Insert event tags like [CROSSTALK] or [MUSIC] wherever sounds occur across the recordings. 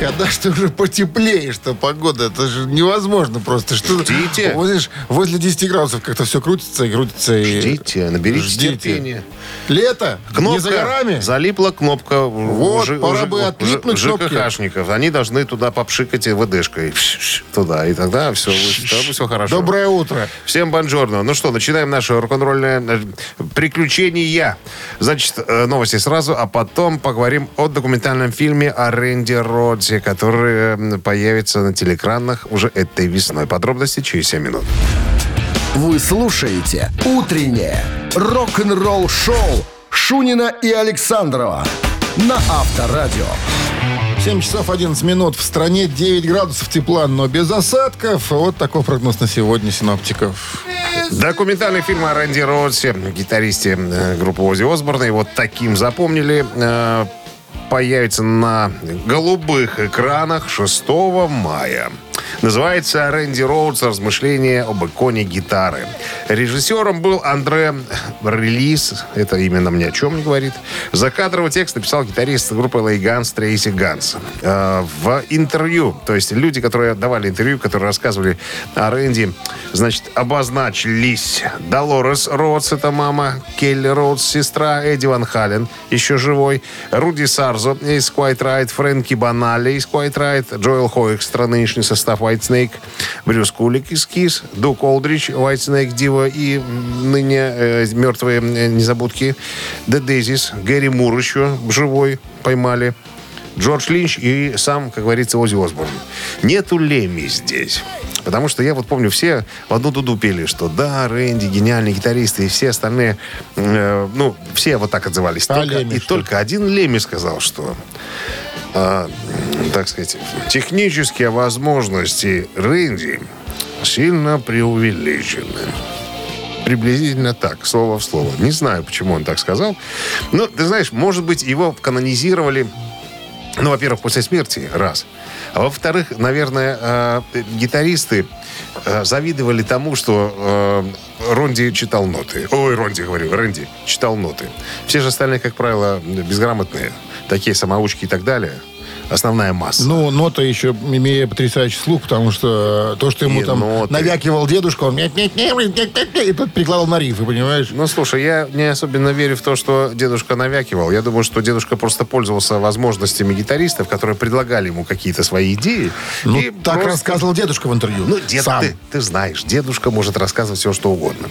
Когда что уже потеплее, что погода, это же невозможно просто. Что Ждите. Вот, возле 10 градусов как-то все крутится и крутится. И... Ждите, наберите Ждите. терпения. Лето, Кнопка. не за горами. Залипла кнопка. Вот, пора бы отлипнуть кнопки. ЖКХшников. Они должны туда попшикать ВДшкой. Туда. И тогда все, все хорошо. Доброе утро. Всем бонжорно. Ну что, начинаем наше рок-н-ролльное э, приключение. Значит, э, новости сразу, а потом поговорим о документальном фильме о Рэнди Родзе, который э, появится на телекранах уже этой весной. Подробности через 7 минут. Вы слушаете «Утреннее рок-н-ролл-шоу» Шунина и Александрова на Авторадио. 7 часов 11 минут. В стране 9 градусов тепла, но без осадков. Вот такой прогноз на сегодня синоптиков. Документальный фильм о Рэнди Родсе, гитаристе э, группы Ози Осборна. И вот таким запомнили. Появится на голубых экранах 6 мая. Называется «Рэнди Роудс. Размышления об иконе гитары». Режиссером был Андре Релиз. Это именно мне о чем не говорит. Закадровый текст написал гитарист группы L.A. Guns Трейси Ганс. Э, В интервью, то есть люди, которые давали интервью, которые рассказывали о Рэнди, значит, обозначились Долорес Роудс, это мама, Келли Роудс, сестра, Эдди Ван Хален, еще живой, Руди Сарзо из Quiet Riot, Фрэнки Банали из Quiet Riot, Джоэл Хоэкстра, нынешний состав Whitesnake, Брюс Кулик из Kiss, Даг Олдрич, Whitesnake, Dio и ныне э, мертвые э, незабудки, The Daisies, Гэри Мур еще живой поймали, Джордж Линч и сам, как говорится, Ози Осборн. Нету Леми здесь. Потому что я вот помню, все в одну дуду пели, что да, Рэнди, гениальный гитарист, и все остальные, э, ну, все вот так отзывались. А Только- Леми и что? только один Леми сказал, что, так сказать, технические возможности Рэнди сильно преувеличены. Приблизительно так, слово в слово. Не знаю, почему он так сказал. Но, ты знаешь, может быть, его канонизировали ну, во-первых, после смерти, раз. А во-вторых, наверное, э, гитаристы э, завидовали тому, что Ронди читал ноты. Ой, Ронди, говорю, Рэнди читал ноты. Все же остальные, как правило, безграмотные. Такие самоучки и так далее. Основная масса. Ну, нота еще имея потрясающий слух, потому что то, что ему И там ноты. навякивал дедушка, он и тут прикладывал на рифы, понимаешь? Ну, слушай, я не особенно верю в то, что дедушка навякивал. Я думаю, что дедушка просто пользовался возможностями гитаристов, которые предлагали ему какие-то свои идеи. Ну, И так просто- рассказывал дедушка в интервью. Ну, дед, Сам. ты, ты знаешь, дедушка может рассказывать все, что угодно.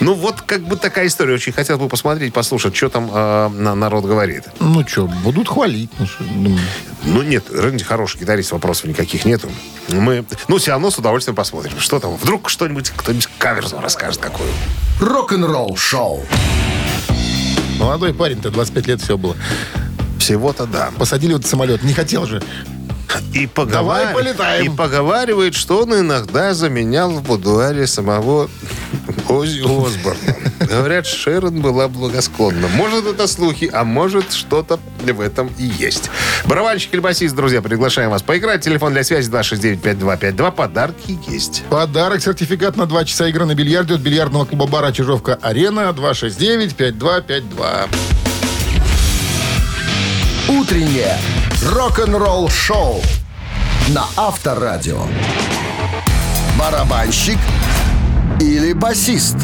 Ну, вот как бы такая история. Очень хотел бы посмотреть, послушать, что там э, на- народ говорит. Ну что, будут хвалить. Ну, ну, нет, Рэнди хороший гитарист, вопросов никаких нету. Мы, ну, все равно с удовольствием посмотрим. Что там? Вдруг что-нибудь, кто-нибудь каверзу расскажет какую. Рок-н-ролл-шоу. молодой парень-то, 25 лет все было. Всего-то да. Посадили в этот самолет. Не хотел же. И, поговар- Давай полетаем. и поговаривает, что он иногда заменял в будуаре самого Ози Осборна. Говорят, Шерон была благосклонна. Может, это слухи, а может, что-то в этом и есть. Барабанщик или басист, друзья, приглашаем вас поиграть. Телефон для связи 269-5252. Подарки есть. Подарок, сертификат на 2 часа игры на бильярде от бильярдного клуба бара «Чижовка-Арена» 269-5252. Утреннее рок-н-ролл-шоу на Авторадио. Барабанщик или басист?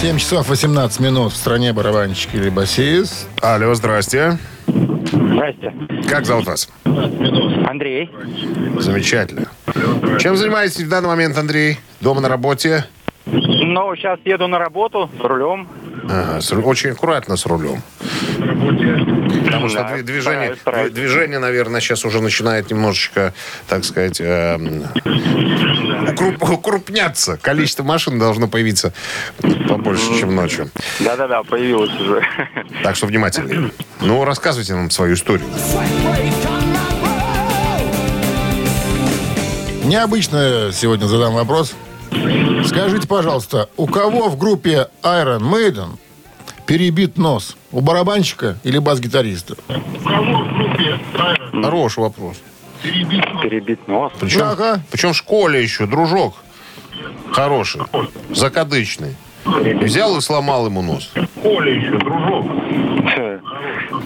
7 часов 18 минут в стране барабанщик или басист. Алло, здрасте. Здрасте. Как зовут вас? Андрей. Замечательно. Чем занимаетесь в данный момент, Андрей? Дома на работе? Ну, сейчас еду на работу с рулем. Ага, с очень аккуратно с рулем. Потому что Да, дви- движение, стараюсь, стараюсь. дви- движение, наверное, сейчас уже начинает немножечко, так сказать, эм, укруп- укрупняться. Количество машин должно появиться побольше, чем ночью. Да-да-да, появилась уже. Так что внимательнее. Ну, рассказывайте нам свою историю. Необычно сегодня задам вопрос. Скажите, пожалуйста, у кого в группе Iron Maiden перебит нос? У барабанщика или бас-гитариста? Хороший вопрос. Перебить нос. Причем, Ага. причем в школе еще, дружок. Хороший. Закадычный. Взял и сломал ему нос.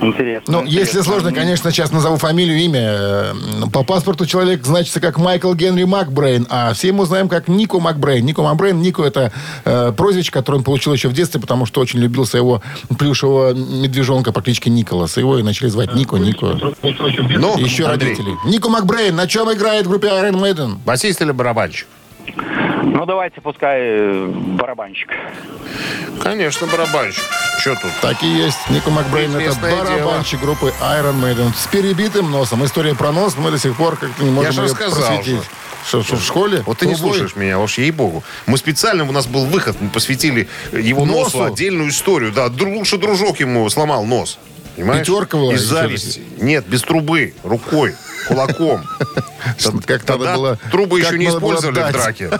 Интересно. Ну, если сложно, конечно, сейчас назову фамилию, имя. Э, По паспорту человек значится как Майкл Генри Макбрейн, а все ему знаем как Нико Макбрейн. Нико Макбрейн, Нико это э, прозвище, которое он получил еще в детстве, потому что очень любил своего плюшевого медвежонка по кличке Николас. Его и начали звать Нико, Нико. Ну, Еще Андрей, родители. Нико Макбрейн на чем играет в группе Iron Maiden? Басист или барабанщик? Ну, давайте, пускай э, барабанщик. Конечно, барабанщик. Что тут? Так и есть. Нико Макбрейн это барабанщик группы Iron Maiden. С перебитым носом. История про нос мы до сих пор как-то не можем же ее просветить. Что, что, в школе? Вот ты не Трубой? слушаешь меня, уж ей-богу. Мы специально, у нас был выход, мы посвятили его Носу? носу отдельную историю. Да, дру- лучше дружок ему сломал нос. Понимаешь? Пятерка была Из зависти. Нет, без трубы, рукой, кулаком. Как Тогда было... трубы еще не использовали в драке.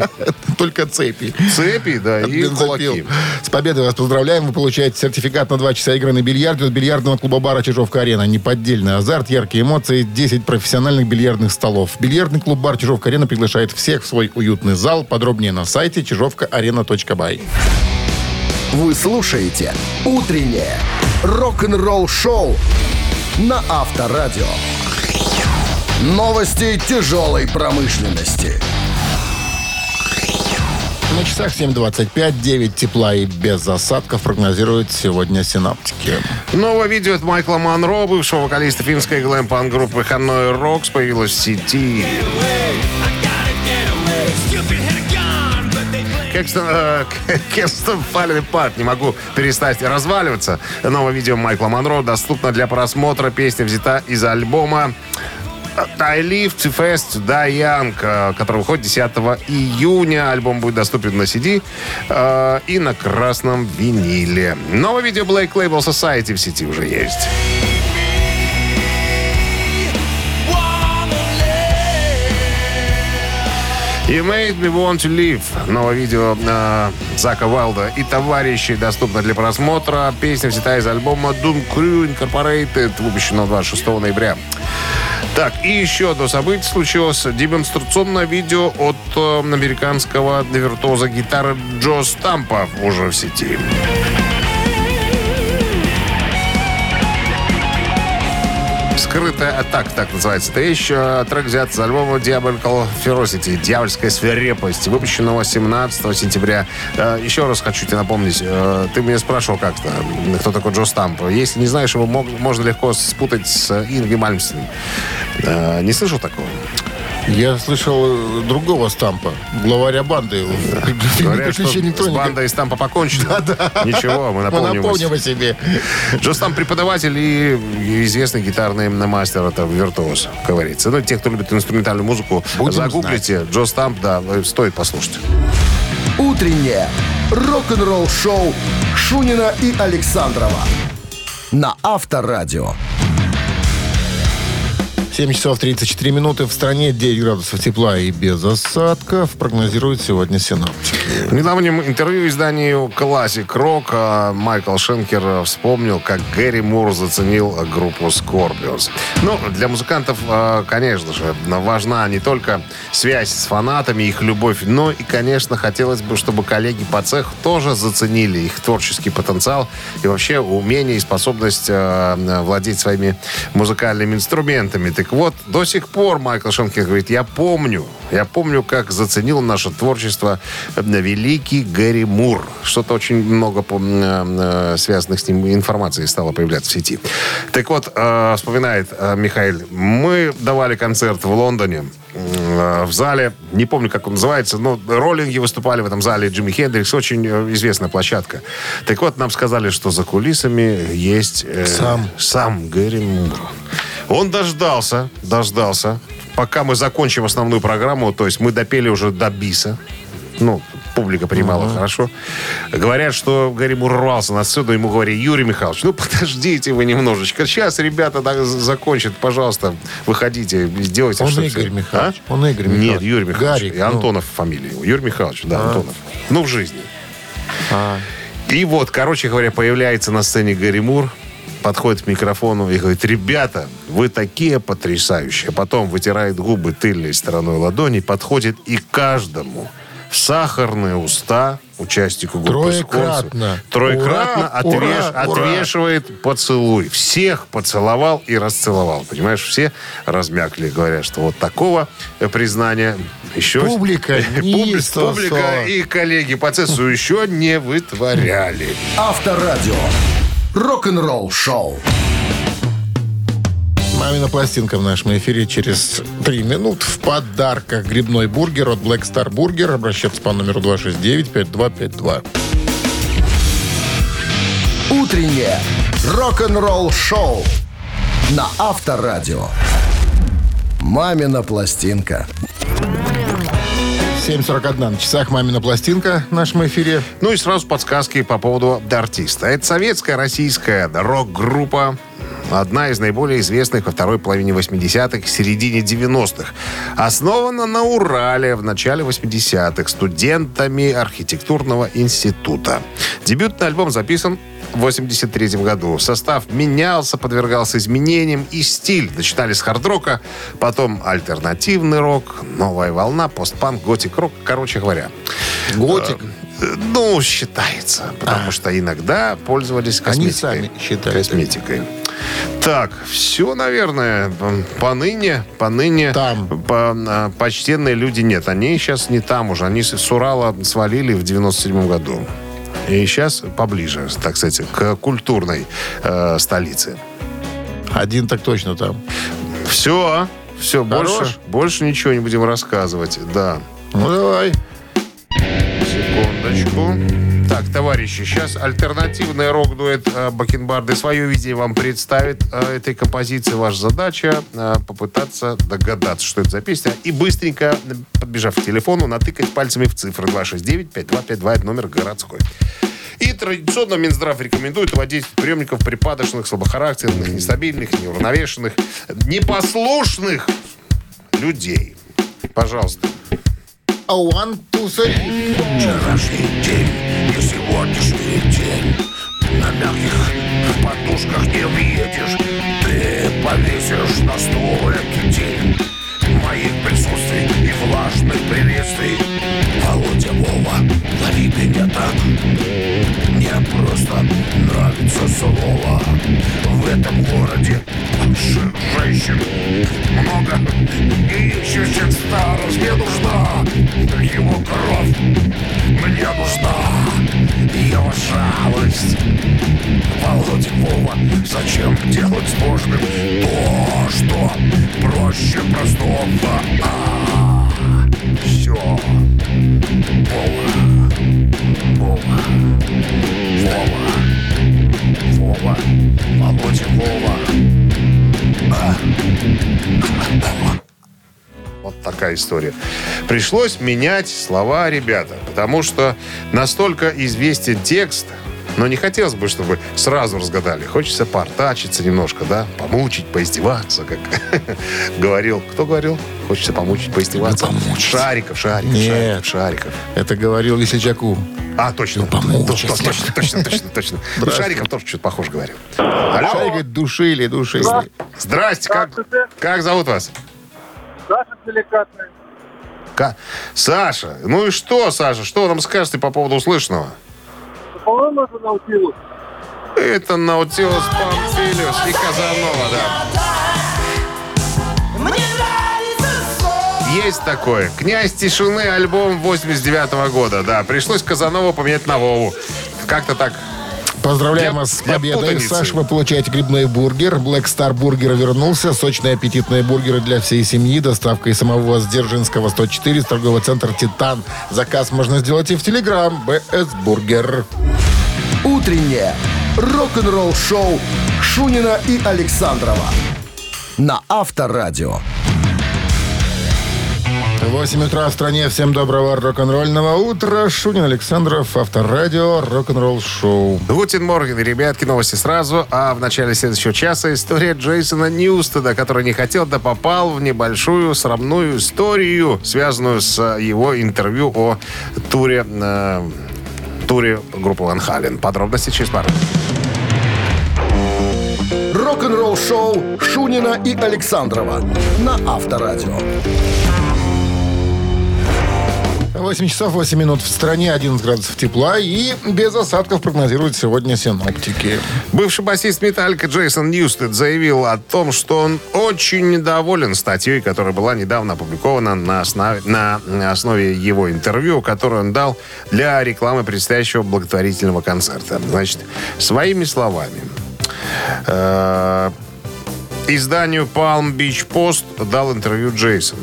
[LAUGHS] Только цепи. Цепи, да, и кулаки. С победой вас поздравляем. Вы получаете сертификат на 2 часа игры на бильярде от бильярдного клуба бара «Чижовка-арена». Неподдельный азарт, яркие эмоции, 10 профессиональных бильярдных столов. Бильярдный клуб бар «Чижовка-арена» приглашает всех в свой уютный зал. Подробнее на сайте чижовкаарена.бай. Вы слушаете «Утреннее рок-н-ролл-шоу» на Авторадио. Новости тяжелой промышленности. На часах 7.25, 9 тепла и без осадков прогнозируют сегодня синаптики. Новое видео от Майкла Монро, бывшего вокалиста финской глэм-панк группы Hanoi Rocks, появилось в сети. Кекстон, э, Fallen Apart. Не могу перестать разваливаться. Новое видео Майкла Монро доступно для просмотра. Песня взята из альбома Fast to Die Young, э, который выходит 10 июня. Альбом будет доступен на CD э, и на красном виниле. Новое видео Black Label Society в сети уже есть. You Made Me Want to Live. Новое видео э, Зака Вайлда и товарищи доступно для просмотра. Песня взята из альбома Doom Crew Incorporated, выпущено 26 ноября. Так, и еще одно событие случилось. Демонстрационное видео от э, американского виртуоза гитары Джо Стампа уже в сети. Скрытая атака, так называется эта. Э, Трек взят с альбома Diabolical Ferocity, Дьявольская свирепость, выпущенного 17 сентября. Э, Еще раз хочу тебе напомнить, э, ты меня спрашивал как-то, кто такой Джо Стамп. Если не знаешь его, можно легко спутать с Инги Мальмстен. Э, Не слышал такого? Я слышал другого стампа, главаря банды. Говорят, что «Приключения с Тоника». бандой Стампа покончено. Ничего, мы Мы напомним. напомним о себе. Джо Стамп преподаватель и известный гитарный мастер, это виртуоз, говорится. Ну, те, кто любит инструментальную музыку, Будем загуглите. Джо Стамп, да, стоит послушать. Утреннее рок-н-ролл-шоу Шунина и Александрова на Авторадио. 7 часов 34 минуты. В стране 9 градусов тепла и без осадков. Прогнозируют сегодня синаптики. В недавнем интервью изданию Classic Rock а, Майкл Шенкер вспомнил, как Гэри Мур заценил группу Scorpions. Ну, для музыкантов, а, конечно же, важна не только связь с фанатами, их любовь, но и, конечно, хотелось бы, чтобы коллеги по цеху тоже заценили их творческий потенциал и вообще умение и способность а, владеть своими музыкальными инструментами. Так вот, до сих пор Майкл Шенкер говорит, я помню, я помню, как заценил наше творчество э, великий Гэри Мур. Что-то очень много э, э, связанных с ним информации стало появляться в сети. Так вот, вспоминает Михаил, мы давали концерт в Лондоне, в зале, не помню, как он называется, но роллинги выступали в этом зале, Джимми Хендрикс, очень известная площадка. Так вот, нам сказали, что за кулисами есть э, Сам. сам Гэри Мур. Он дождался, дождался, пока мы закончим основную программу, то есть мы допели уже до биса. Ну, публика принимала хорошо. Говорят, что Гарри Мур рвался на сцену, ему говорили, Юрий Михайлович, ну [LAUGHS] подождите вы немножечко. Сейчас ребята так закончат, пожалуйста, выходите, сделайте Он что-то. Игорь Михайлович. А? Он Игорь Нет, Михайлович. Юрий Михайлович. Гарик, и ну. Антонов фамилия его. Юрий Михайлович, да, Антонов. Ну, в жизни. А. И вот, короче говоря, появляется на сцене Гарри Мур, подходит к микрофону и говорит, ребята, вы такие потрясающие. Потом вытирает губы тыльной стороной ладони, подходит и каждому сахарные уста участнику группы Троекратно. Троекратно Ура, ура, отвеш- ура. отвешивает поцелуй. Всех поцеловал и расцеловал. Понимаешь, все размякли, говорят, что вот такого признания еще... Публика [LAUGHS] не. Публика и коллеги по ЦЕСу еще не вытворяли. Авторадио. Рок-н-ролл шоу. Мамина пластинка в нашем эфире через три минут. В подарках грибной бургер от Black Star Burger. Обращаться по номеру 269-5252. Утреннее рок-н-ролл шоу на Авторадио. Мамина пластинка. 7.41 на часах «Мамина пластинка» в нашем эфире. Ну и сразу подсказки по поводу артиста. Это советская российская рок-группа, одна из наиболее известных во второй половине 80-х, середине 90-х. Основана на Урале в начале 80-х студентами архитектурного института. Дебютный альбом записан в 83 году. Состав менялся, подвергался изменениям и стиль. Начинали с хард-рока, потом альтернативный рок, новая волна, постпанк, готик-рок, короче говоря. Готик. Э, Ну, считается, потому что иногда пользовались Они косметикой. сами считают. Косметикой. Так, все, наверное, поныне, поныне Там. по- а, почтенные люди нет. Они сейчас не там уже. Они с с Урала свалили в 97 году. И сейчас поближе, так сказать, к культурной э, столице. Один так точно там. Все, все, Хорош? больше, больше ничего не будем рассказывать. Да. Ну, давай. Секундочку. Так, товарищи, сейчас альтернативный рок-дуэт э, Бакенбарды свое видение вам представит э, этой композиции. Ваша задача э, попытаться догадаться, что это за песня. И быстренько, подбежав к телефону, натыкать пальцами в цифры 269-5252, это номер городской. И традиционно Минздрав рекомендует вводить приемников припадочных, слабохарактерных, нестабильных, неуравновешенных, непослушных людей. Пожалуйста. А one, two, three. Вчерашний день и сегодняшний день. На мягких подушках не въедешь Ты повесишь на столике тень Моих присутствий и влажных приветствий Володя Вова, лови меня так просто нравится слово В этом городе женщин. Много И ищущих старость мне нужна Его кровь. Мне нужна Его жалость. Володя Вова, зачем делать сложным То, что проще простого? А, Все Вова Вова. Вова. Вова. Володя Вова. Вот такая история. Пришлось менять слова ребята, потому что настолько известен текст, но не хотелось бы, чтобы сразу разгадали. Хочется портачиться немножко, да, помучить, поиздеваться, как [LAUGHS] говорил. Кто говорил? Хочется помучить, поиздеваться. Шариков, Шариков, Нет. Шариков, Шариков. Это говорил Весельчаку. А, точно. помучить. Точно, точно, точно, точно, точно. [LAUGHS] Ну. Шариков тоже что-то похоже говорил. Алло. Шарик говорит, душили, душили. Здрасте, как, как зовут вас? Саша деликатная. Ка- Саша, ну и что, Саша, что вы нам скажете по поводу услышанного? По-моему, это научилась. Это Наутилус Помпилиус и Казанова, да. Есть такое. «Князь тишины» альбом 89 года, да. Пришлось Казанова поменять на Вову. Как-то так. Поздравляем вас с победой. Саша, вы получаете грибной бургер. Black Star Burger вернулся. Сочные аппетитные бургеры для всей семьи. Доставка из самого вас Дзержинского 104 с торгового центра «Титан». Заказ можно сделать и в Телеграм. BS Burger. Утреннее рок-н-ролл шоу Шунина и Александрова на Авторадио. 8 утра в стране. Всем доброго рок-н-ролльного утра. Шунин Александров, Авторадио, рок-н-ролл шоу. Guten Morgen, ребятки, новости сразу. А в начале следующего часа история Джейсона Ньюстеда, который не хотел, да попал в небольшую срамную историю, связанную с э, его интервью о туре, э, туре группы Ван Хален. Подробности через пару. Рок-н-ролл шоу Шунина и Александрова на Авторадио. 8 часов 8 минут в стране, 11 градусов тепла и без осадков прогнозируют сегодня синоптики. Бывший басист Металлика Джейсон Ньюстед заявил о том, что он очень недоволен статьей, которая была недавно опубликована на основе, на основе его интервью, которое он дал для рекламы предстоящего благотворительного концерта. Значит, своими словами. Э, изданию Palm Beach Post дал интервью Джейсон.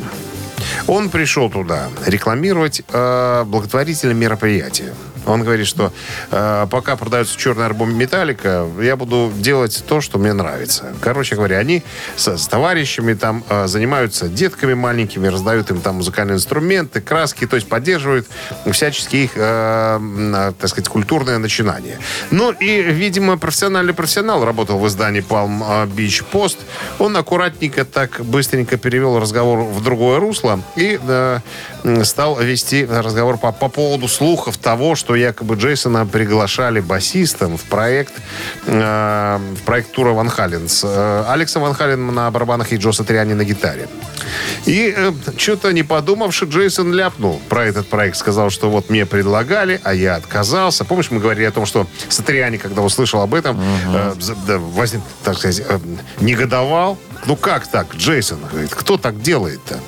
Он пришел туда рекламировать э, благотворительное мероприятие. Он говорит, что э, пока продается черный альбом Металлика, я буду делать то, что мне нравится. Короче говоря, они с, с товарищами там э, занимаются детками маленькими, раздают им там музыкальные инструменты, краски, то есть поддерживают всячески их, э, э, так сказать, культурное начинание. Ну и, видимо, профессиональный профессионал работал в издании Palm Beach Post. Он аккуратненько так быстренько перевел разговор в другое русло и э, стал вести разговор по, по поводу слухов того, что якобы Джейсона приглашали басистом в проект, э, в проект тура Ван Хален с э, Алексом Ван Хален на барабанах и Джо Сатриани на гитаре. И э, что-то не подумавши, Джейсон ляпнул про этот проект. Сказал, что вот мне предлагали, а я отказался. Помнишь, мы говорили о том, что Сатриани, когда услышал об этом, э, за- да, возник, так сказать, э, негодовал. Ну как так, Джейсон? Говорит, кто так делает-то?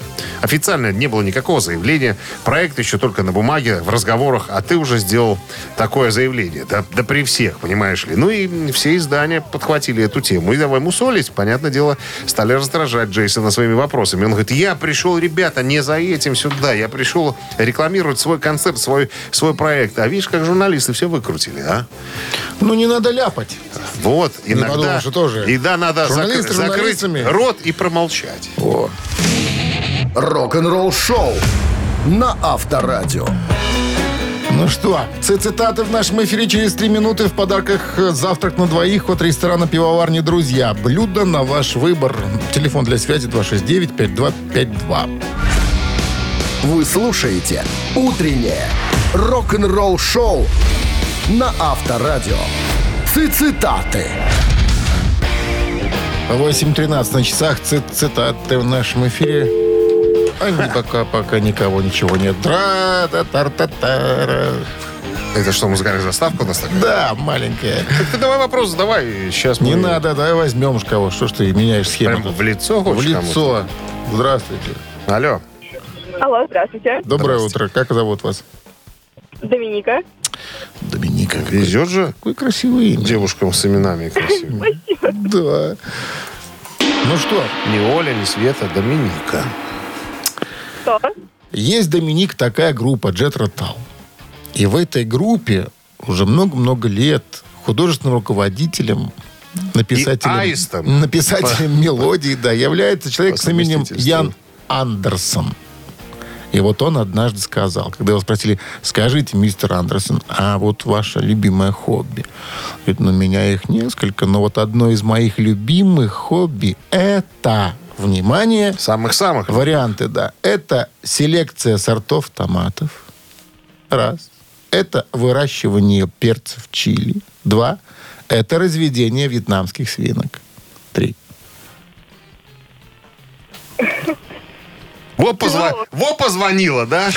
Официально не было никакого заявления. Проект еще только на бумаге, в разговорах, а ты уже сделал такое заявление. Да, да при всех, понимаешь ли. Ну и все издания подхватили эту тему. И давай мусолить, понятное дело, стали раздражать Джейсона своими вопросами. Он говорит, я пришел, ребята, не за этим сюда. Я пришел рекламировать свой концерт, свой, свой проект. А видишь, как журналисты все выкрутили, а? Ну, не надо ляпать. Вот, иногда... подумал, что тоже. И да, надо закры- закрыть. Рот и промолчать. О. Рок-н-ролл шоу на Авторадио. Ну что, цитаты в нашем эфире через три минуты. В подарках э, завтрак на двоих от ресторана «Пивоварни Друзья». Блюдо на ваш выбор. Телефон для связи 269-5252. Вы слушаете «Утреннее рок-н-ролл шоу» на Авторадио. Цитаты. 8.13 на часах. Ци- цитаты в нашем эфире. А не пока, пока никого, ничего нет. тра та тар та тара Это что, музыкальная заставка у нас такая? Да, маленькая. Так ты давай вопрос задавай. Сейчас Не мы надо, давай возьмем ж кого. Что ж ты меняешь схему? Прям в лицо В лицо. Здравствуйте. Алло. Алло, здравствуйте. Доброе утро. Как зовут вас? Доминика. Доминика. Везет же Какое красивое имя. девушкам с именами красивыми. Да. Ну что, Не Оля, не Света, Доминика. Что? есть Доминик такая группа Jet Rotal. И в этой группе уже много-много лет художественным руководителем, написателем, аистом. написателем мелодий, да, является человек с именем. Ян Андерсон. И вот он однажды сказал, когда его спросили, скажите, мистер Андерсон, а вот ваше любимое хобби? Говорит, ну, у меня их несколько, но вот одно из моих любимых хобби – это, внимание, Самых-самых. Варианты, да. Это селекция сортов томатов. Раз. Это выращивание перцев чили. Два. Это разведение вьетнамских свинок. Три. Во, позва- Во позвонила, да?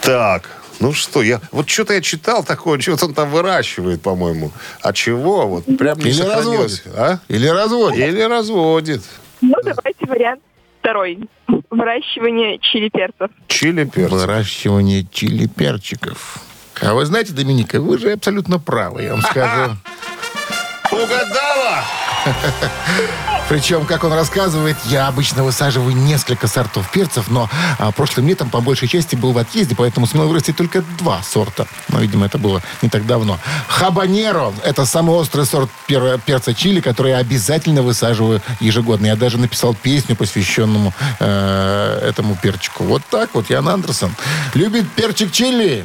Так, ну что, я вот что-то я читал такое, что-то он там выращивает, по-моему. А чего? Вот прям не Или сохранилось. разводит. А? Или разводит. Или разводит. Ну, давайте вариант второй. Выращивание чили перцев. Чили перец. Выращивание чили перчиков. А вы знаете, Доминика, вы же абсолютно правы, я вам скажу. Угадала! [LAUGHS] Причем, как он рассказывает, я обычно высаживаю несколько сортов перцев, но а, прошлым летом по большей части был в отъезде, поэтому сумел вырастить только два сорта. Но, видимо, это было не так давно. Хабанеро – это самый острый сорт пер- перца чили, который я обязательно высаживаю ежегодно. Я даже написал песню, посвященному э, этому перчику. Вот так вот, Ян Андерсон. Любит перчик чили.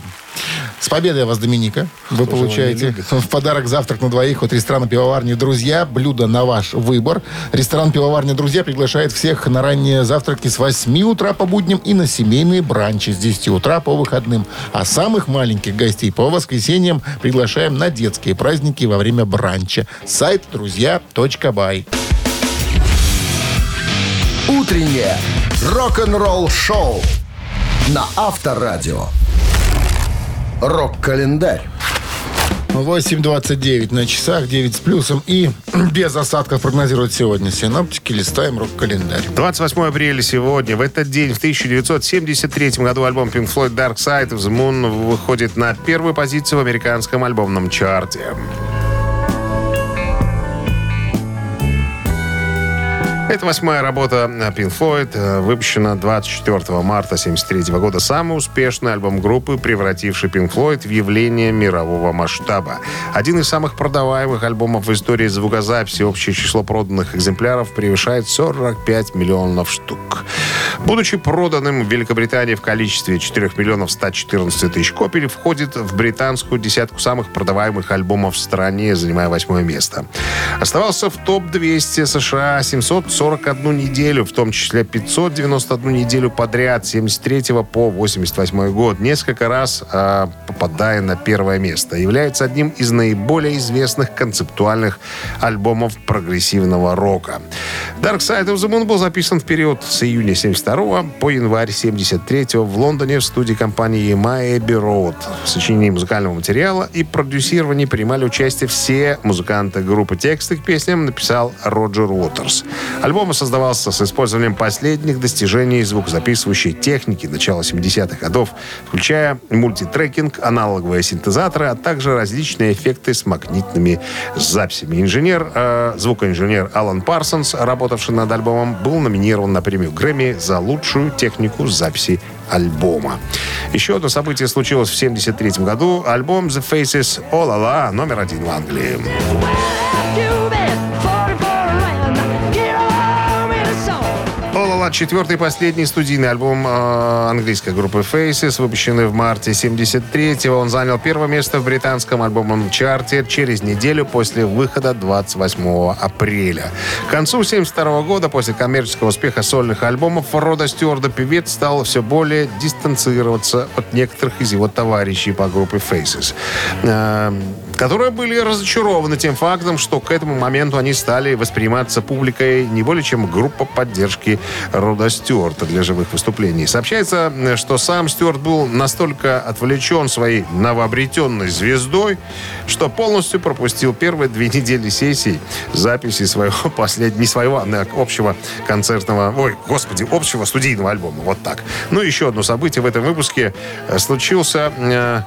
С победой вас, Доминика. Вы получаете [LAUGHS] в подарок завтрак на двоих от ресторана «Пивоварни Друзья». Блюдо на ваш выбор. Ресторан «Пивоварни Друзья» приглашает всех на ранние завтраки с 8 утра по будням и на семейные бранчи с 10 утра по выходным. А самых маленьких гостей по воскресеньям приглашаем на детские праздники во время бранча. Сайт друзья.бай. Утреннее рок-н-ролл-шоу на Авторадио. Рок-календарь. 8.29 на часах, 9 с плюсом и [CLEARS THROAT] без осадков прогнозируют сегодня синоптики. Листаем рок-календарь. 28 апреля сегодня. В этот день, в 1973 году, альбом Pink Floyd Dark Side of the Moon выходит на первую позицию в американском альбомном чарте. Это восьмая работа Pink Floyd, э, выпущена 24 марта 1973 года. Самый успешный альбом группы, превративший Pink Floyd в явление мирового масштаба. Один из самых продаваемых альбомов в истории звукозаписи. Общее число проданных экземпляров превышает 45 миллионов штук. Будучи проданным в Великобритании в количестве 4 миллионов 114 тысяч копий, входит в британскую десятку самых продаваемых альбомов в стране, занимая восьмое место. Оставался в топ-200 США 741 неделю, в том числе 591 неделю подряд, с 73 по 88 год, несколько раз э, попадая на первое место. Является одним из наиболее известных концептуальных альбомов прогрессивного рока. Dark Side of the Moon был записан в период с июня 72 по январь 73 в Лондоне в студии компании Abbey Road. В сочинении музыкального материала и продюсировании принимали участие все музыканты группы. Тексты к песням написал Роджер Уотерс. Альбом создавался с использованием последних достижений звукозаписывающей техники начала 70-х годов, включая мультитрекинг, аналоговые синтезаторы, а также различные эффекты с магнитными записями. Инженер, э, звукоинженер Алан Парсонс, работавший над альбомом, был номинирован на премию Грэмми за лучшую технику записи альбома. Еще одно событие случилось в 1973 году. Альбом The Faces All La номер один в Англии. Четвертый и последний студийный альбом э, английской группы Faces, выпущенный в марте 73-го. Он занял первое место в британском альбомном чарте через неделю после выхода 28 апреля. К концу 72 года, после коммерческого успеха сольных альбомов, Рода Стюарда певец стал все более дистанцироваться от некоторых из его товарищей по группе Faces. Э, которые были разочарованы тем фактом, что к этому моменту они стали восприниматься публикой не более чем группа поддержки Рода Стюарта для живых выступлений. Сообщается, что сам Стюарт был настолько отвлечен своей новообретенной звездой, что полностью пропустил первые две недели сессий записи своего [LAUGHS] последнего, не своего, а общего концертного, ой, господи, общего студийного альбома. Вот так. Ну, еще одно событие в этом выпуске случился, э,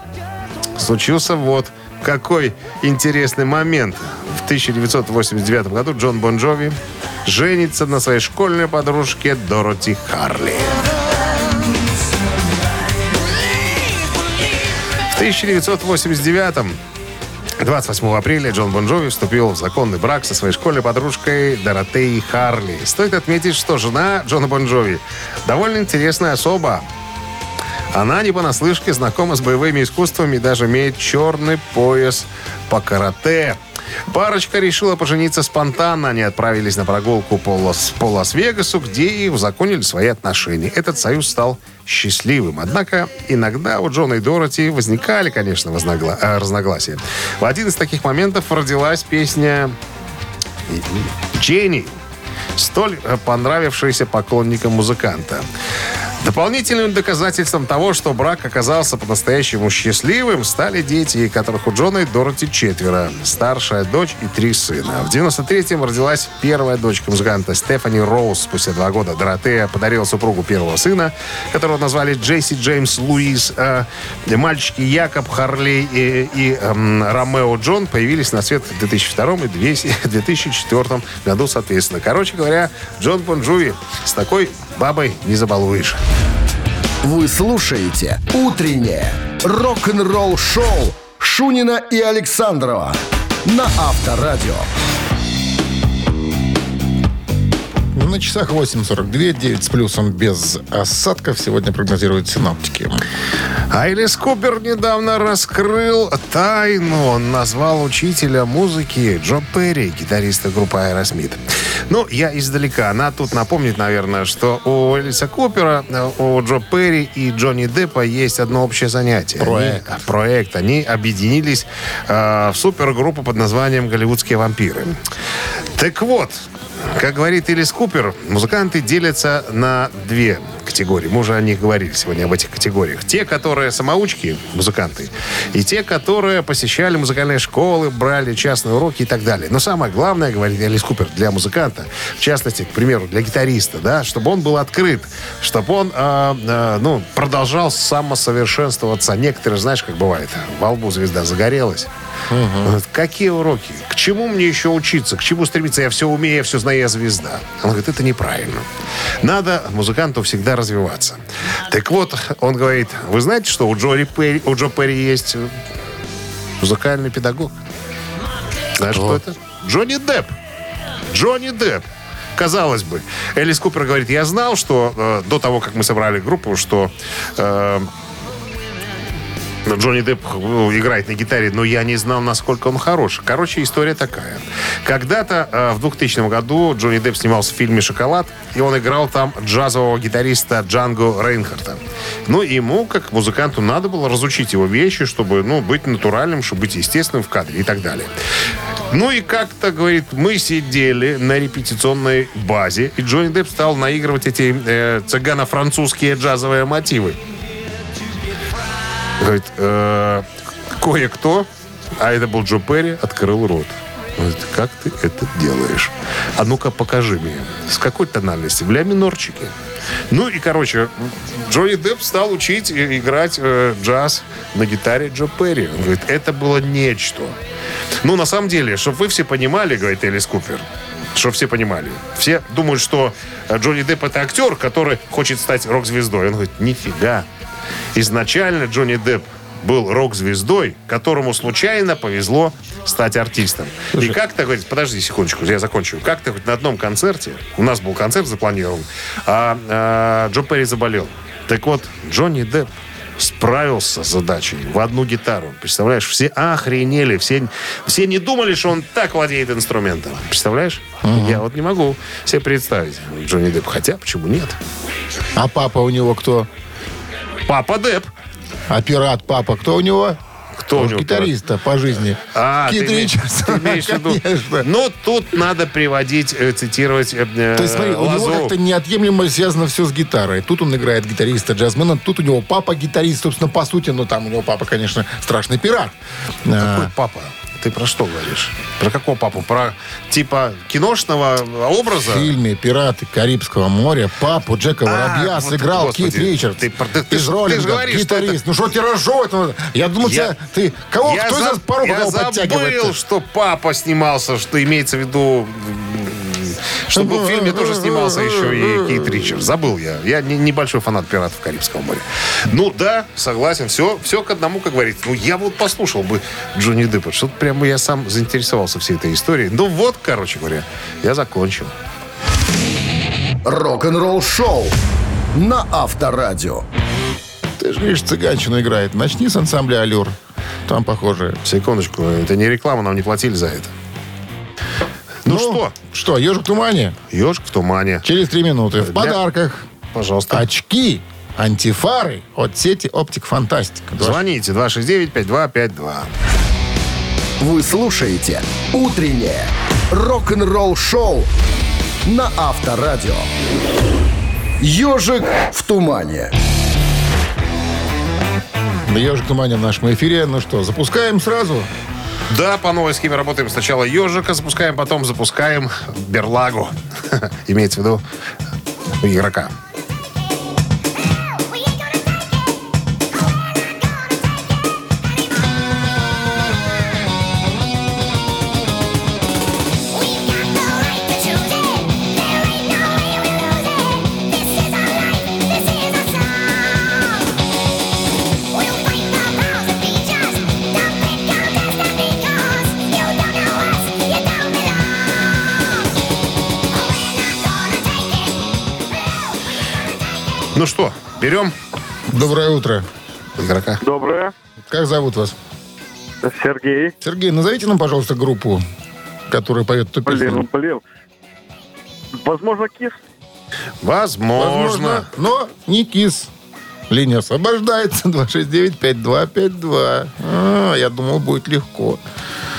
случился вот какой интересный момент. В 1989 году Джон Бон Джови женится на своей школьной подружке Дороти Харли. В 1989 28 апреля Джон Бон Джови вступил в законный брак со своей школьной подружкой Доротеей Харли. Стоит отметить, что жена Джона Бон Джови довольно интересная особа. Она не понаслышке знакома с боевыми искусствами и даже имеет черный пояс по карате. Парочка решила пожениться спонтанно. Они отправились на прогулку по, Лас, по Лас-Вегасу, где и узаконили свои отношения. Этот союз стал счастливым. Однако иногда у Джона и Дороти возникали, конечно, вознагла... э, разногласия. В один из таких моментов родилась песня «Дженни», столь понравившаяся поклонникам музыканта. Дополнительным доказательством того, что брак оказался по-настоящему счастливым, стали дети, которых у Джона и Дороти четверо. Старшая дочь и три сына. В 93-м родилась первая дочка музыканта Стефани Роуз. Спустя два года Доротея подарила супругу первого сына, которого назвали Джейси Джеймс Луис. А мальчики Якоб Харли и, и эм, Ромео Джон появились на свет в 2002 и 2004 году, соответственно. Короче говоря, Джон Бон Джови с такой бабой не забалуешь. Вы слушаете «Утреннее рок-н-ролл-шоу» Шунина и Александрова на Авторадио. На часах 8.42, 9 с плюсом без осадков. Сегодня прогнозируют синоптики. Айлис Купер недавно раскрыл тайну. Он назвал учителя музыки Джо Перри, гитариста группы Aerosmith. Ну, я издалека. Она тут напомнит, наверное, что у Элиса Купера, у Джо Перри и Джонни Деппа есть одно общее занятие. Проект. Они, проект. Они объединились э, в супергруппу под названием «Голливудские вампиры». Так вот, Как говорит Элис Купер, музыканты делятся на две категории. Мы уже о них говорили сегодня, об этих категориях. Те, которые самоучки, музыканты, и те, которые посещали музыкальные школы, брали частные уроки и так далее. Но самое главное, говорит Элис Купер, для музыканта, в частности, к примеру, для гитариста, да, чтобы он был открыт, чтобы он э, э, ну, продолжал самосовершенствоваться. Некоторые, знаешь, как бывает, во лбу звезда загорелась. Вот Какие уроки? К чему мне еще учиться? К чему стремиться? Я все умею, я все знаю, я звезда. Он говорит, это неправильно. Надо музыканту всегда развиваться. Так вот, он говорит, вы знаете, что у, Джори Перри, у Джо Перри есть музыкальный педагог? Знаешь, кто это? Джонни Депп. Джонни Депп. Казалось бы. Элис Купер говорит, я знал, что э, до того, как мы собрали группу, что э, Джонни Депп ну, играет на гитаре, но я не знал, насколько он хорош. Короче, история такая. Когда-то э, в 2000 году Джонни Депп снимался в фильме «Шоколад», и он играл там джазового гитариста Джанго Рейнхарта. Ну, ему, как музыканту, надо было разучить его вещи, чтобы, ну, быть натуральным, чтобы быть естественным в кадре и так далее. Ну и как-то, говорит, мы сидели на репетиционной базе, и Джонни Депп стал наигрывать эти э, цыгано-французские джазовые мотивы. Говорит, «Э, кое-кто, а это был Джо Перри, открыл рот. Говорит, как ты это делаешь? А ну-ка покажи мне. С какой тональности? В ля минорчике. Ну и, короче, Джонни Депп стал учить играть э, джаз на гитаре Джо Перри. Он говорит, это было нечто. Ну, на самом деле, чтобы вы все понимали, говорит Элис Купер, чтобы все понимали. Все думают, что э, Джонни Депп это актер, который хочет стать рок-звездой. Он говорит, нифига. Изначально Джонни Депп был рок-звездой, которому случайно повезло стать артистом. И как-то, говорит, подожди секундочку, я закончу. Как-то хоть на одном концерте, у нас был концерт запланирован, а, а, Джо Перри заболел. Так вот, Джонни Депп справился с задачей в одну гитару. Представляешь, все охренели, все, все не думали, что он так владеет инструментом. Представляешь? Я вот не могу себе представить Джонни Депп. Хотя, почему нет? А папа у него кто? Папа Депп. А пират папа кто у него? Кто у него гитариста по жизни. А, Кит ты, Ричардс. ты имеешь в виду? Ну, тут надо приводить, э, цитировать э, э, То есть, смотри, у него как-то неотъемлемо связано все с гитарой. Тут он играет гитариста, джазмена, тут у него папа гитарист, собственно, по сути, но там у него папа, конечно, страшный пират. Какой А, папа? Ты про что говоришь? Про какого папу? Про типа киношного образа? В фильме «Пираты Карибского моря» папу Джека Воробья А, вот, сыграл господи, Кит Ричард. ты ты- ты из ты роллинга, говоришь, гитарист. Ну что тебе разжевывать? надо? Я думал, Я- тебя, ты... Кого, я кто за- из порога я кого забыл, что папа снимался, что имеется в виду, чтобы в фильме тоже снимался [LAUGHS] еще и Кейт Ричард. Забыл я. Я не- небольшой фанат «Пиратов Карибского моря». Ну да, согласен. Все, все к одному, как говорится. Ну я вот послушал бы Джонни Деппа. Что-то прямо я сам заинтересовался всей этой историей. Ну вот, короче говоря, я закончил. Рок-н-ролл шоу на Авторадио. Ты же, видишь, цыганщину играет. Начни с ансамбля «Аллюр». Там похоже. Секундочку, это не реклама, нам не платили за это. Ну, что? Что, «Ежик в тумане»? Ежик в тумане. Через три минуты. В Для- подарках. Пожалуйста. Очки, антифары от сети «Оптик Фантастик». Звоните 269-5252. Вы слушаете «Утреннее рок-н-ролл-шоу» на Авторадио. «Ежик в тумане». «Ежик в тумане» в нашем эфире. Ну что, запускаем сразу? Да, по новой схеме работаем. Сначала ежика запускаем, потом запускаем берлагу. [LAUGHS] Имеется в виду игрока. Ну что, берем Доброе утро. игрока. Доброе. Как зовут вас? Сергей. Сергей, назовите нам, пожалуйста, группу, которая поет эту Блин, песню. ну, блин. Возможно, Кис. Возможно. но не кис. Линия освобождается. [LAUGHS] 269-5252. А, я думал, будет легко.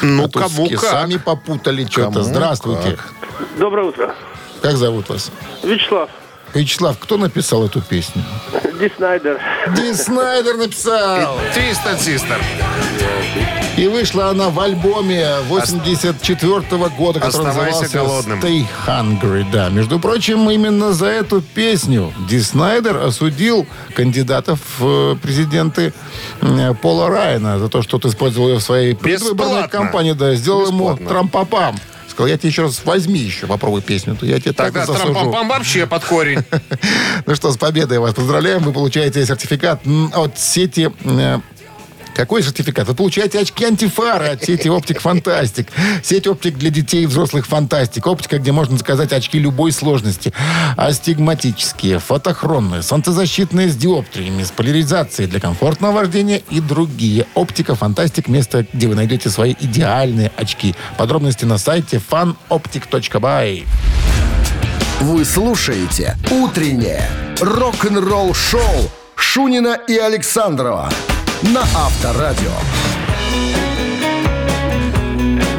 Ну, А кому как. попутали что-то. Здравствуйте. как. Доброе утро. Как зовут вас? Вячеслав. Вячеслав, кто написал эту песню? Ди Снайдер. Ди Снайдер написал. Твистед Систер. И вышла она в альбоме 84 года, который Оставайся назывался голодным. Stay Hungry. Да, между прочим, именно за эту песню Ди Снайдер осудил кандидатов в президенты э, Пола Райана за то, что тот использовал ее в своей предвыборной Бесплатно. кампании. Да, сделал Бесплатно. ему трампопам. Сказал, я тебе еще раз возьми еще, попробуй песню, то я тебе так Тогда засужу. трампам вообще под корень. [LAUGHS] Ну что, с победой вас поздравляем. Вы получаете сертификат от сети... Какой сертификат? Вы получаете очки антифары от сети Оптик Фантастик. Сеть оптик для детей и взрослых Фантастик. Оптика, где можно заказать очки любой сложности. Астигматические, фотохронные, солнцезащитные с диоптриями, с поляризацией для комфортного вождения и другие. Оптика Фантастик. Место, где вы найдете свои идеальные очки. Подробности на сайте fanoptic.by. Вы слушаете «Утреннее рок-н-ролл-шоу» Шунина и Александрова на Авторадио.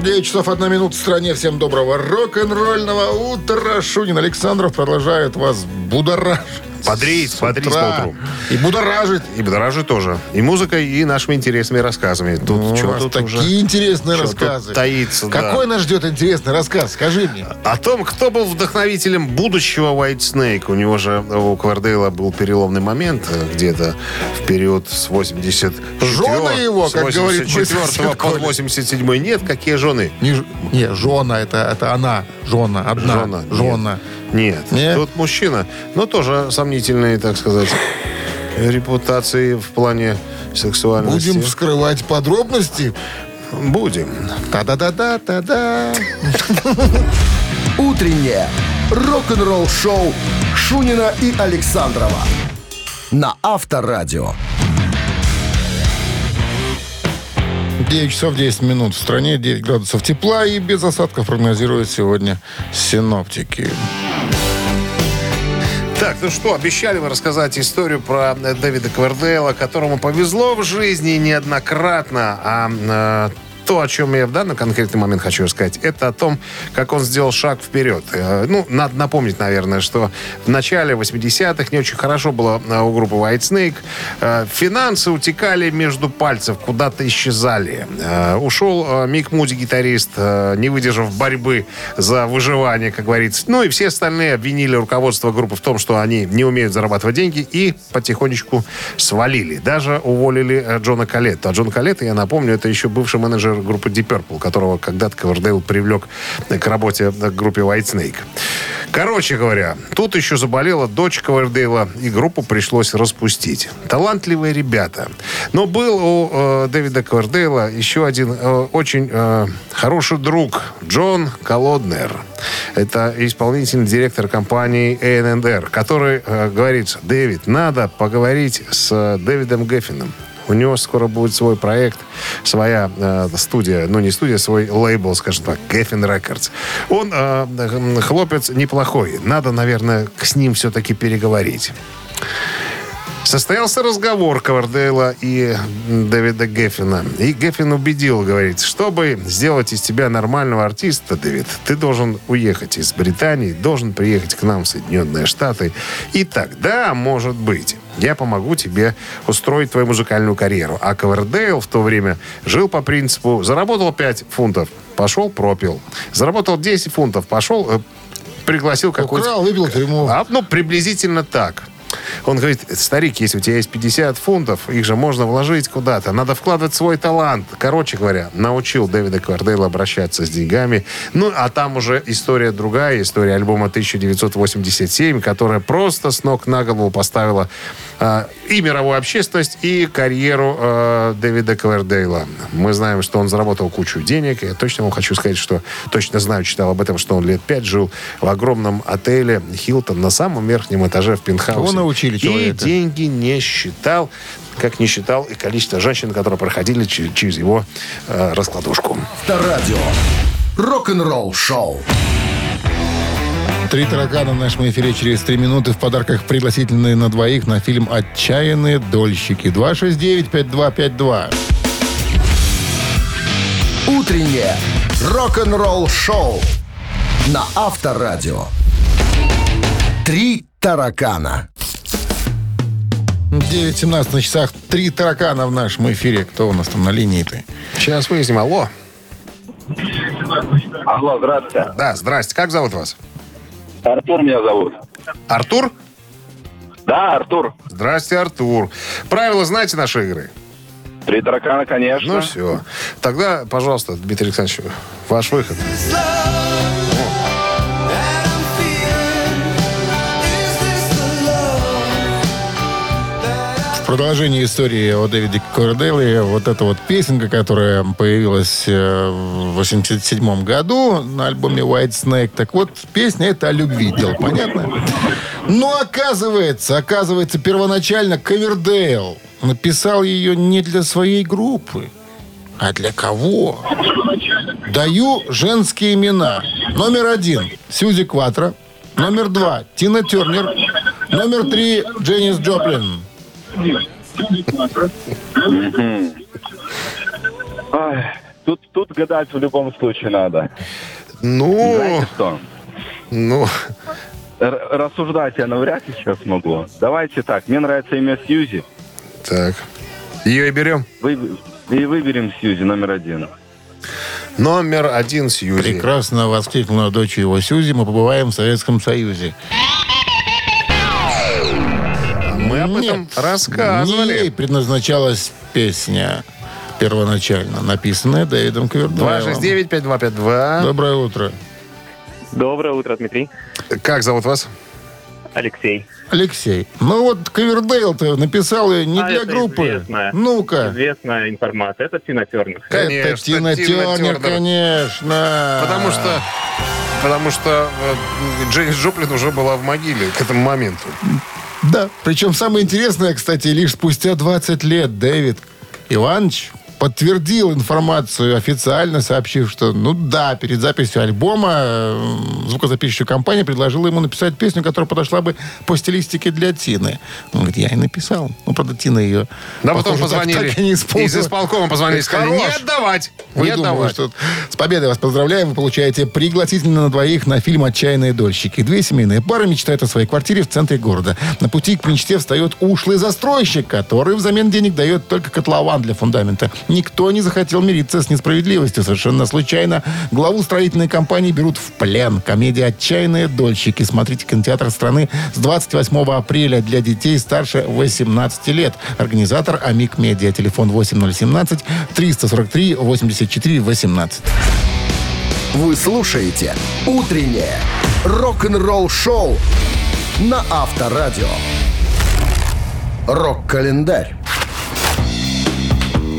9 часов 1 минута в стране. Всем доброго рок-н-ролльного утра. Шунин Александров продолжает вас будоражить. Бодрить, с бодрить утра. по утру. И будоражить. И дороже тоже. И музыкой, и нашими интересными рассказами. Тут Ну, что тут такие уже... интересные что рассказы. тут таится, да. Какой нас ждет интересный рассказ? Скажи мне. О том, кто был вдохновителем будущего White Snake. У него же, у Квардейла был переломный момент э, где-то в период с 84 Жены его, как говорит 84 Мой по сосед 87 Нет, какие жены? Не, не жена, это, это она. Жена, одна. Жена. Жена. Нет. Нет? Тут мужчина. Но тоже сомнительные, так сказать, репутации в плане сексуальности. Будем вскрывать подробности. Будем. Та-да-да-да-та-да. [LAUGHS] «Утреннее рок-н-ролл-шоу» Шунина и Александрова на Авторадио. 9 часов 10 минут. В стране 9 градусов тепла и без осадков прогнозируют сегодня синоптики. Так, ну что, обещали мы рассказать историю про э, Дэвида Квердейла, которому повезло в жизни неоднократно, а э, то, о чем я в данный конкретный момент хочу рассказать, это о том, как он сделал шаг вперед. Э, Ну, надо напомнить, наверное, что в начале 80-х не очень хорошо было э, у группы White Snake. Э, Финансы утекали между пальцев, куда-то исчезали. Ушел Мик Муди, гитарист, не выдержав борьбы за выживание, как говорится. Ну и все остальные обвинили руководство группы в том, что они не умеют зарабатывать деньги и потихонечку свалили. Даже уволили Джона Калетта. А Джон Калетта, я напомню, это еще бывший менеджер группы Deep Purple, которого когда-то Ковердейл привлек к работе в группе White Snake. Короче говоря, тут еще заболела дочь Ковердейла, и группу пришлось распустить. Талантливые ребята. Но был у э, Дэвида Ковердейла еще один э, очень э, хороший друг, Джон Колоднер. Это исполнительный директор компании A&R, который э, говорит, Дэвид, надо поговорить с э, Дэвидом Геффином. У него скоро будет свой проект, своя э, студия, ну не студия, свой лейбл, скажем так, Geffen Records. Он э, хлопец неплохой. Надо, наверное, с ним все-таки переговорить. Состоялся разговор Ковердейла и Дэвида Геффина. И Геффин убедил, говорит, чтобы сделать из тебя нормального артиста, Дэвид, ты должен уехать из Британии, должен приехать к нам в Соединенные Штаты. И тогда, может быть, я помогу тебе устроить твою музыкальную карьеру. А Ковердейл в то время жил по принципу, заработал 5 фунтов, пошел, пропил. Заработал 10 фунтов, пошел, э, пригласил какой-то... Украл, выбил тюрьму. А, ну, приблизительно так. Он говорит, старик, если у тебя есть 50 фунтов, их же можно вложить куда-то. Надо вкладывать свой талант. Короче говоря, научил Дэвида Квардейла обращаться с деньгами. Ну, а там уже история другая, история альбома 1987, которая просто с ног на голову поставила и мировую общественность, и карьеру э, Дэвида Квардейла. Мы знаем, что он заработал кучу денег. Я точно вам хочу сказать, что точно знаю, читал об этом, что он лет пять жил в огромном отеле Хилтон на самом верхнем этаже в пентхаусе. Кого научили И человека? деньги не считал, как не считал и количество женщин, которые проходили че- через его э, раскладушку. Авторадио. Рок-н-ролл-шоу. Три таракана в нашем эфире через три минуты. В подарках пригласительные на двоих на фильм «Отчаянные дольщики». 269-5252. Утреннее рок-н-ролл-шоу на Авторадио. Три таракана. 9.17 на часах. Три таракана в нашем эфире. Кто у нас там на линии-то? Сейчас выясним. Алло. Алло, здравствуйте. Да, здрасте. Как зовут вас? Артур меня зовут. Артур? Да, Артур. Здрасте, Артур. Правила знаете нашей игры? Три таракана, конечно. Ну все. Тогда, пожалуйста, Дмитрий Александрович, ваш выход. Продолжении истории о Дэвиде Корделе вот эта вот песенка, которая появилась э, в 87 году на альбоме White Snake. Так вот, песня это о любви, дело понятно? Но оказывается, оказывается, первоначально Ковердейл написал ее не для своей группы, а для кого? Даю женские имена. Номер один – Сьюзи Кватро. Номер два – Тина Тернер. Номер три – Дженнис Джоплин. Тут, тут гадать в любом случае надо. Ну, Знаете что? ну, Р- рассуждать я навряд ли сейчас могу. Давайте так, мне нравится имя Сьюзи. так. Ее и берем. Вы, и выберем Сьюзи номер один. Номер один Сьюзи. Прекрасно воскликнула дочь его Сьюзи. Мы побываем в Советском Союзе. Об этом Нет, рассказывали. Не ей предназначалась песня первоначально, написанная Дэвидом Ковердейлом. 269-5252. Доброе утро. Доброе утро, Дмитрий. Как зовут вас? Алексей. Алексей. Ну вот Ковердейл-то написал ее не А, для это группы. известная. Ну-ка. Известная информация. Это Тина Тернер. Это Конечно, Тина Тина Тернер, Тернер. конечно. Потому что... Потому что э, Дженнис Джоплин уже была в могиле к этому моменту. Да. Причем самое интересное, кстати, лишь спустя 20 лет Дэвид Иванович подтвердил информацию, официально сообщив, что, ну да, перед записью альбома э, звукозаписывающая компания предложила ему написать песню, которая подошла бы по стилистике для Тины. Он говорит, я и написал. Ну, правда, Тина ее... Да, потом похоже, так- позвонили. так и не исполнила. Из исполкома позвонили и сказали, не отдавать. Не отдавать. что... С победой вас поздравляем. Вы получаете пригласительно на двоих на фильм «Отчаянные дольщики». Две семейные пары мечтают о своей квартире в центре города. На пути к мечте встает ушлый застройщик, который взамен денег дает только котлован для фундамента. Никто не захотел мириться с несправедливостью. Совершенно случайно главу строительной компании берут в плен. Комедия «Отчаянные дольщики». Смотрите кинотеатр страны с 28 апреля для детей старше 18 лет. Организатор «Амик Медиа». Телефон 8017 343 84 18. Вы слушаете «Утреннее рок-н-ролл-шоу» на Авторадио. Рок-календарь.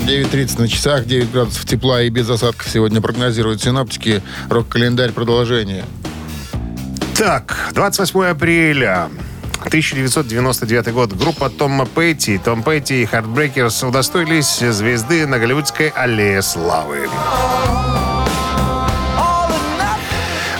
9.30 на часах, 9 градусов тепла и без осадков сегодня прогнозируют синоптики. Рок-календарь продолжение. Так, 28 апреля 1999 год. Группа Тома Петти, Том Петти и Heartbreakers удостоились звезды на Голливудской аллее славы.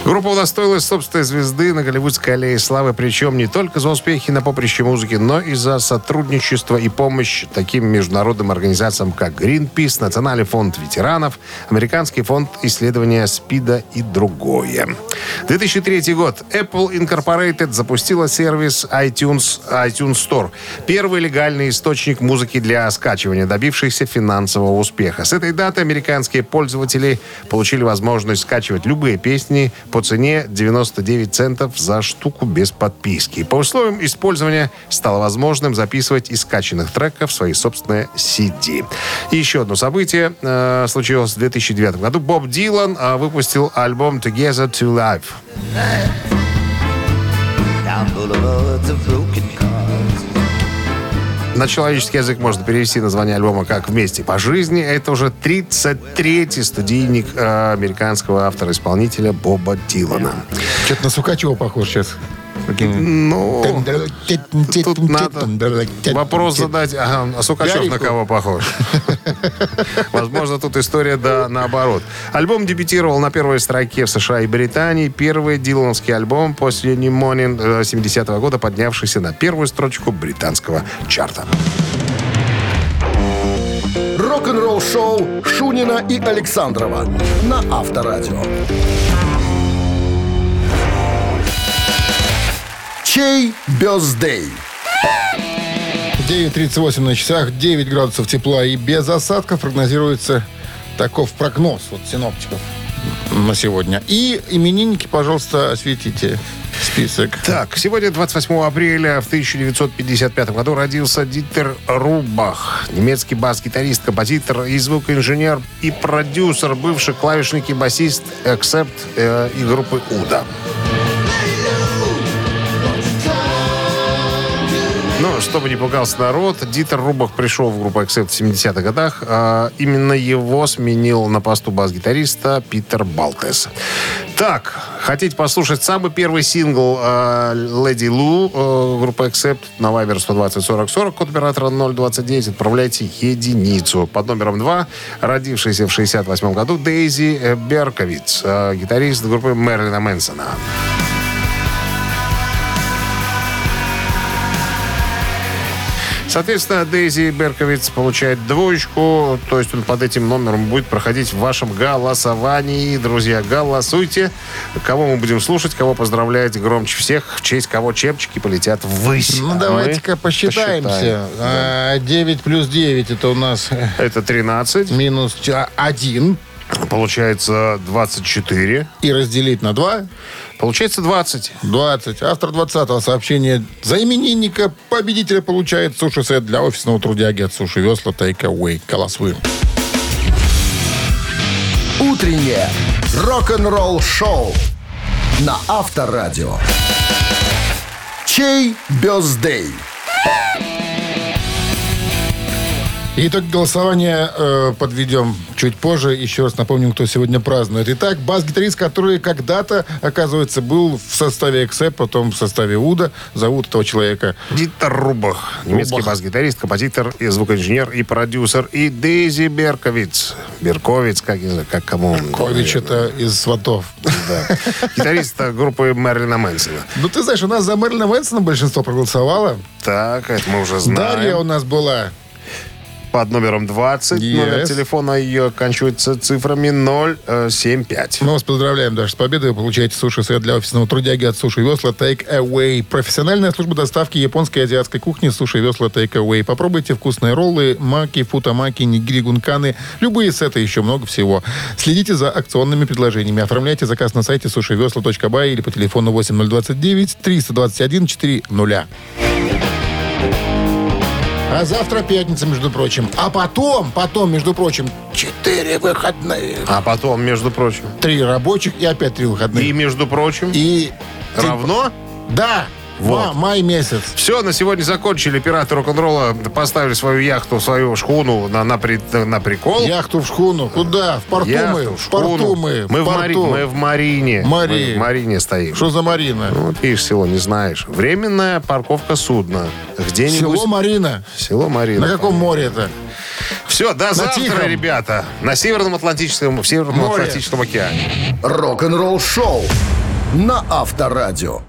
Группа удостоилась собственной звезды на Голливудской аллее славы, причем не только за успехи на поприще музыки, но и за сотрудничество и помощь таким международным организациям, как Greenpeace, Национальный фонд ветеранов, Американский фонд исследования СПИДа и другое. 2003 год. Apple Incorporated запустила сервис iTunes, iTunes Store. Первый легальный источник музыки для скачивания, добившийся финансового успеха. С этой даты американские пользователи получили возможность скачивать любые песни по цене 99 центов за штуку без подписки. По условиям использования стало возможным записывать из скачанных треков свои собственные CD. И еще одно событие э, случилось в 2009 году. Боб Дилан э, выпустил альбом Together to Life. На человеческий язык можно перевести название альбома как «Вместе по жизни». Это уже 33-й студийник э, американского автора-исполнителя Боба Дилана. Что-то на Сукачева похож сейчас. Ну, тут надо вопрос задать. А Сукачев на кого похож? Возможно, тут история да наоборот. Альбом дебютировал на первой строке в США и Британии. Первый дилановский альбом после Пневмонин 70-го года, поднявшийся на первую строчку британского чарта. Рок-н-ролл-шоу Шунина и Александрова на Авторадио. Чей бездей? 9.38 на часах, 9 градусов тепла и без осадков прогнозируется таков прогноз вот синоптиков на сегодня. И именинники, пожалуйста, осветите список. Так, сегодня, 28 апреля в 1955 году, родился Дитер Рубах. Немецкий бас-гитарист, композитор и звукоинженер и продюсер, бывший клавишник и басист Accept э, и группы Уда. Но, чтобы не пугался народ, Дитер Рубах пришел в группу Accept в 70-х годах. А именно его сменил на посту бас-гитариста Питер Балтес. Так, хотите послушать самый первый сингл э, Леди Лу э, группы Accept на Viber 120 40 40, код оператора 029, отправляйте единицу. Под номером 2, родившийся в 68 году, Дейзи Берковиц, э, гитарист группы Мерлина Мэнсона. Соответственно, Дейзи Берковиц получает двоечку, то есть он под этим номером будет проходить в вашем голосовании. Друзья, голосуйте. Кого мы будем слушать, кого поздравлять громче всех, в честь кого чепчики полетят ввысь. Ну, А давайте-ка посчитаемся. посчитаем. А, 9 плюс 9 это у нас э, Это 13, минус 1 получается 24, и разделить на 2 получается 20. 20. Автор 20-го сообщения за именинника победителя получает суши-сет для офисного трудяги от Суши Весла Take Away. Голосуем. Утреннее рок-н-ролл шоу на Авторадио. Чей бездей? Итог голосования э, подведем чуть позже. Еще раз напомним, кто сегодня празднует. Итак, бас-гитарист, который когда-то, оказывается, был в составе Эксе, потом в составе Уда. Зовут этого человека Дитер Рубах, немецкий бас-гитарист, композитор, и звукоинженер и продюсер. И Дейзи Берковиц. Берковиц, как, не знаю, как кому он. Кович. наверное. Это из «Сватов». Да. Гитарист группы Мерлина Мэнсона. Ну, ты знаешь, у нас за Мэрилина Мэнсона большинство проголосовало. Так, это мы уже знаем. Дарья у нас была. Под номером 20. Yes. Номер телефона ее оканчивается цифрами 075. Мы вас поздравляем, даже с победой. Вы получаете суши-сет для офисного трудяги от Суши Весла Take Away. Профессиональная служба доставки японской и азиатской кухни Суши Весла Take Away. Попробуйте вкусные роллы, маки, футамаки, нигири, гунканы. Любые сеты, еще много всего. Следите за акционными предложениями. Оформляйте заказ на сайте сушивесла.бай или по телефону 8029 321 400. А завтра пятница, между прочим. А потом, потом, между прочим, четыре выходных. А потом, между прочим. Три рабочих и опять три выходных. И, между прочим, И... равно... Да, Вот. ма- май месяц. Все, на сегодня закончили. Пираты рок-н-ролла поставили свою яхту, свою шхуну на, на, при- на прикол. Яхту в шхуну. Куда? В порту Яхту, мы. В шхуну. порту мы. Мы в в, Мари- порту. мы в Марине. Мари. Мы в Марине стоим. Что за Марина? Ну, Вот видишь, село не знаешь. Временная парковка судна. Где-нибудь... Село Марина. Село Марина. На каком море это? Все, до завтра, Тихом. ребята. На Северном Атлантическом, в Северном Море. Атлантическом океане. Рок-н-ролл шоу на Авторадио.